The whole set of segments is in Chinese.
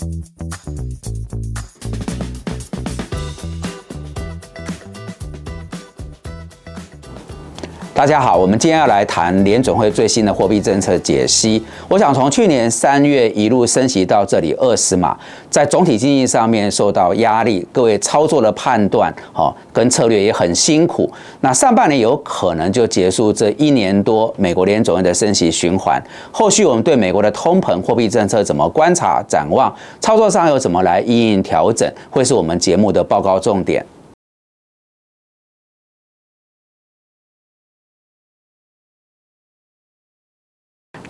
Thank you. 大家好，我们今天要来谈联准会最新的货币政策解析。我想从去年三月一路升息到这里二十码，在总体经济上面受到压力，各位操作的判断哦跟策略也很辛苦。那上半年有可能就结束这一年多美国联总会的升息循环，后续我们对美国的通膨货币政策怎么观察展望，操作上又怎么来应应调整，会是我们节目的报告重点。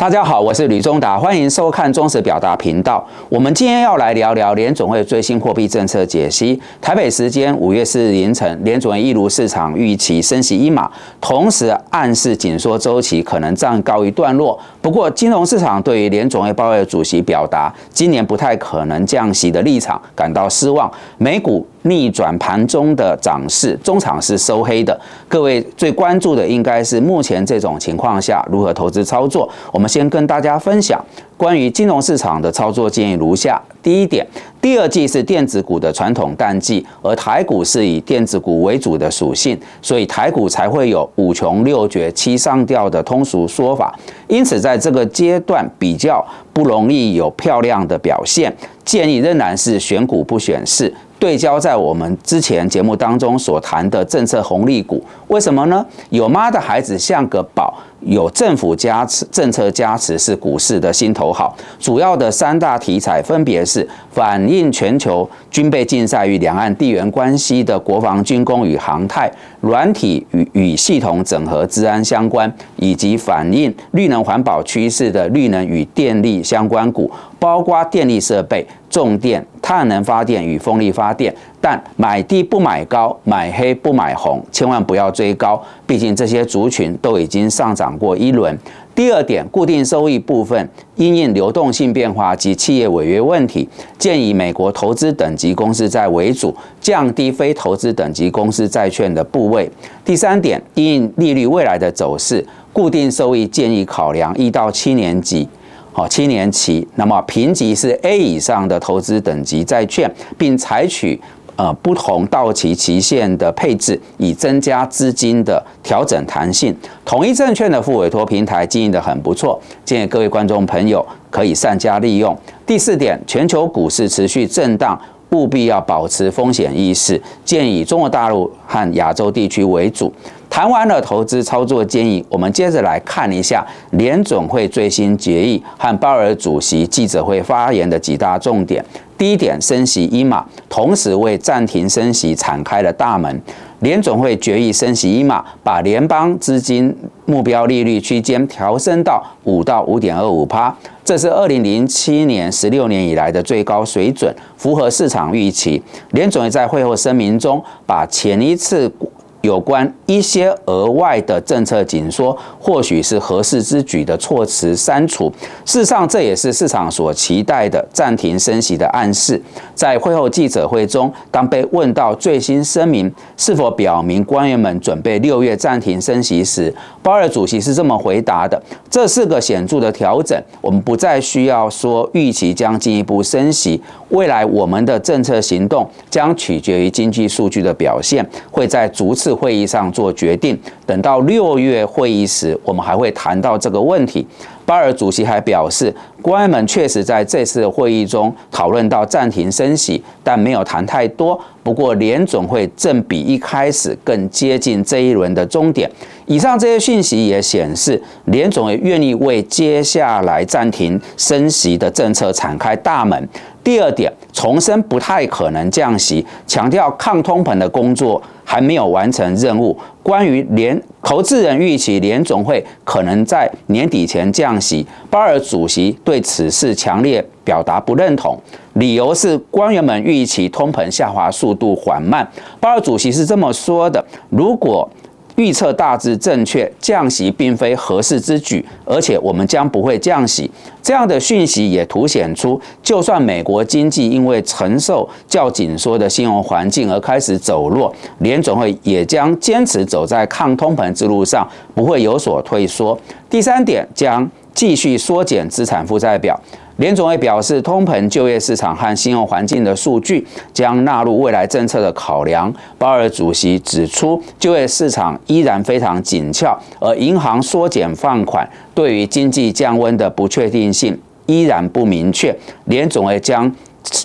大家好，我是吕中达，欢迎收看中时表达频道。我们今天要来聊聊联总会最新货币政策解析。台北时间五月四日凌晨，联总会一如市场预期升息一码，同时暗示紧缩周期可能暂告一段落。不过，金融市场对于联总会鲍威尔主席表达今年不太可能降息的立场感到失望。美股。逆转盘中的涨势，中场是收黑的。各位最关注的应该是目前这种情况下如何投资操作。我们先跟大家分享关于金融市场的操作建议如下：第一点，第二季是电子股的传统淡季，而台股是以电子股为主的属性，所以台股才会有五穷六绝七上吊的通俗说法。因此，在这个阶段比较不容易有漂亮的表现，建议仍然是选股不选市。对焦在我们之前节目当中所谈的政策红利股，为什么呢？有妈的孩子像个宝。有政府加持、政策加持是股市的心头好。主要的三大题材分别是反映全球军备竞赛与两岸地缘关系的国防军工与航太、软体与与系统整合、治安相关，以及反映绿能环保趋势的绿能与电力相关股，包括电力设备、重电、太阳能发电与风力发电。但买低不买高，买黑不买红，千万不要追高，毕竟这些族群都已经上涨过一轮。第二点，固定收益部分因应流动性变化及企业违约问题，建议美国投资等级公司债为主，降低非投资等级公司债券的部位。第三点，因应利率未来的走势，固定收益建议考量一到七年级。好，七年期，那么评级是 A 以上的投资等级债券，并采取。呃，不同到期期限的配置，以增加资金的调整弹性。统一证券的副委托平台经营得很不错，建议各位观众朋友可以善加利用。第四点，全球股市持续震荡，务必要保持风险意识，建议中国大陆和亚洲地区为主。谈完了投资操作建议，我们接着来看一下联总会最新决议和鲍尔主席记者会发言的几大重点。第一点，升息一码，同时为暂停升息敞开了大门。联总会决议升息一码，把联邦资金目标利率区间调升到五到五点二五趴，这是二零零七年十六年以来的最高水准，符合市场预期。联总会在会后声明中，把前一次。有关一些额外的政策紧缩，或许是合适之举的措辞删除。事实上，这也是市场所期待的暂停升息的暗示。在会后记者会中，当被问到最新声明是否表明官员们准备六月暂停升息时，鲍尔主席是这么回答的：“这是个显著的调整，我们不再需要说预期将进一步升息。未来我们的政策行动将取决于经济数据的表现，会在逐次。”会议上做决定，等到六月会议时，我们还会谈到这个问题。巴尔主席还表示，官员们确实在这次会议中讨论到暂停升息，但没有谈太多。不过，联总会正比一开始更接近这一轮的终点。以上这些讯息也显示，联总会愿意为接下来暂停升息的政策敞开大门。第二点，重申不太可能降息，强调抗通膨的工作。还没有完成任务。关于联投资人预期联总会可能在年底前降息，鲍尔主席对此事强烈表达不认同，理由是官员们预期通膨下滑速度缓慢。鲍尔主席是这么说的：如果预测大致正确，降息并非合适之举，而且我们将不会降息。这样的讯息也凸显出，就算美国经济因为承受较紧缩的信用环境而开始走弱，联总会也将坚持走在抗通膨之路上，不会有所退缩。第三点，将继续缩减资产负债表。联总会表示，通膨、就业市场和信用环境的数据将纳入未来政策的考量。鲍尔主席指出，就业市场依然非常紧俏，而银行缩减放款对于经济降温的不确定性依然不明确。联总会将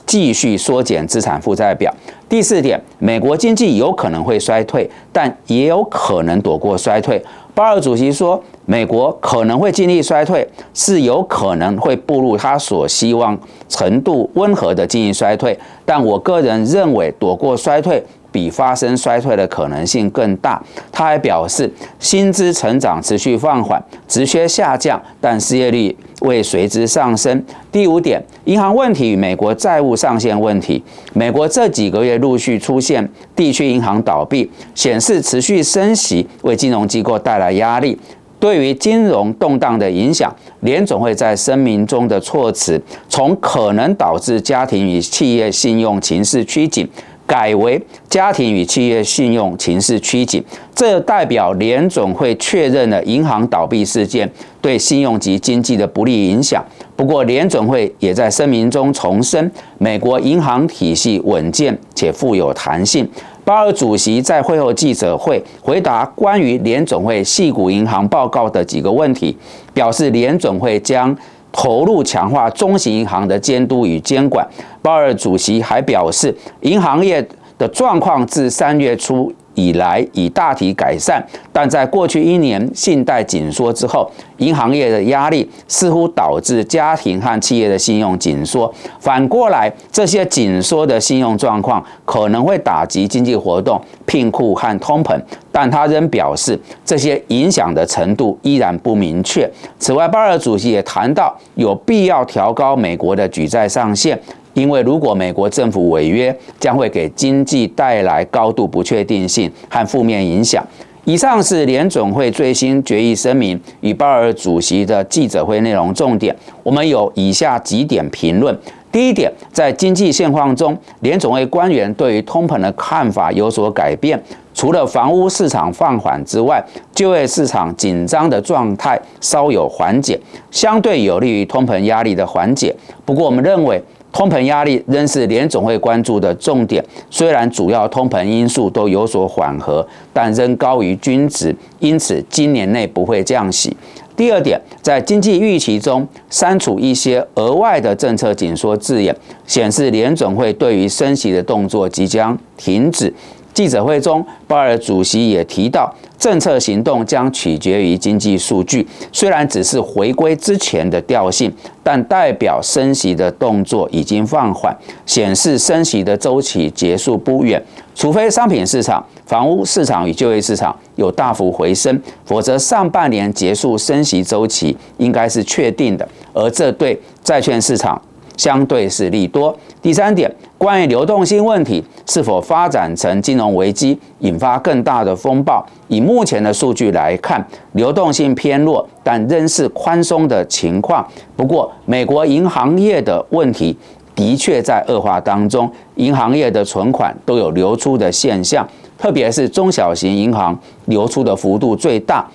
继续缩减资产负债表。第四点，美国经济有可能会衰退，但也有可能躲过衰退。鲍尔主席说，美国可能会经历衰退，是有可能会步入他所希望程度温和的经济衰退。但我个人认为，躲过衰退。比发生衰退的可能性更大。他还表示，薪资成长持续放缓，直缺下降，但失业率未随之上升。第五点，银行问题与美国债务上限问题。美国这几个月陆续出现地区银行倒闭，显示持续升息为金融机构带来压力。对于金融动荡的影响，联总会在声明中的措辞，从可能导致家庭与企业信用情势趋紧。改为家庭与企业信用情势趋紧，这代表联总会确认了银行倒闭事件对信用及经济的不利影响。不过，联总会也在声明中重申，美国银行体系稳健且富有弹性。鲍尔主席在会后记者会回答关于联总会系股银行报告的几个问题，表示联总会将。投入强化中型银行的监督与监管。鲍尔主席还表示，银行业的状况自三月初。以来已大体改善，但在过去一年信贷紧缩之后，银行业的压力似乎导致家庭和企业的信用紧缩。反过来，这些紧缩的信用状况可能会打击经济活动、聘库和通膨。但他仍表示，这些影响的程度依然不明确。此外，鲍尔主席也谈到有必要调高美国的举债上限。因为如果美国政府违约，将会给经济带来高度不确定性和负面影响。以上是联总会最新决议声明与鲍尔主席的记者会内容重点。我们有以下几点评论：第一点，在经济现况中，联总会官员对于通膨的看法有所改变。除了房屋市场放缓之外，就业市场紧张的状态稍有缓解，相对有利于通膨压力的缓解。不过，我们认为。通膨压力仍是联总会关注的重点。虽然主要通膨因素都有所缓和，但仍高于均值，因此今年内不会降息。第二点，在经济预期中删除一些额外的政策紧缩字眼，显示联总会对于升息的动作即将停止。记者会中，鲍尔主席也提到，政策行动将取决于经济数据。虽然只是回归之前的调性，但代表升息的动作已经放缓，显示升息的周期结束不远。除非商品市场、房屋市场与就业市场有大幅回升，否则上半年结束升息周期应该是确定的。而这对债券市场。相对是利多。第三点，关于流动性问题是否发展成金融危机，引发更大的风暴？以目前的数据来看，流动性偏弱，但仍是宽松的情况。不过，美国银行业的问题的确在恶化当中，银行业的存款都有流出的现象，特别是中小型银行流出的幅度最大。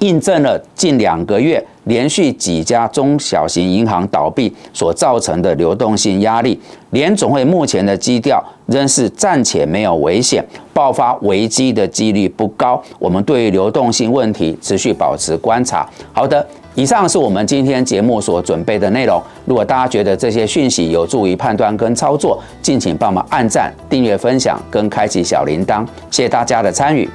印证了近两个月连续几家中小型银行倒闭所造成的流动性压力。联总会目前的基调仍是暂且没有危险，爆发危机的几率不高。我们对于流动性问题持续保持观察。好的，以上是我们今天节目所准备的内容。如果大家觉得这些讯息有助于判断跟操作，敬请帮忙按赞、订阅、分享跟开启小铃铛。谢谢大家的参与。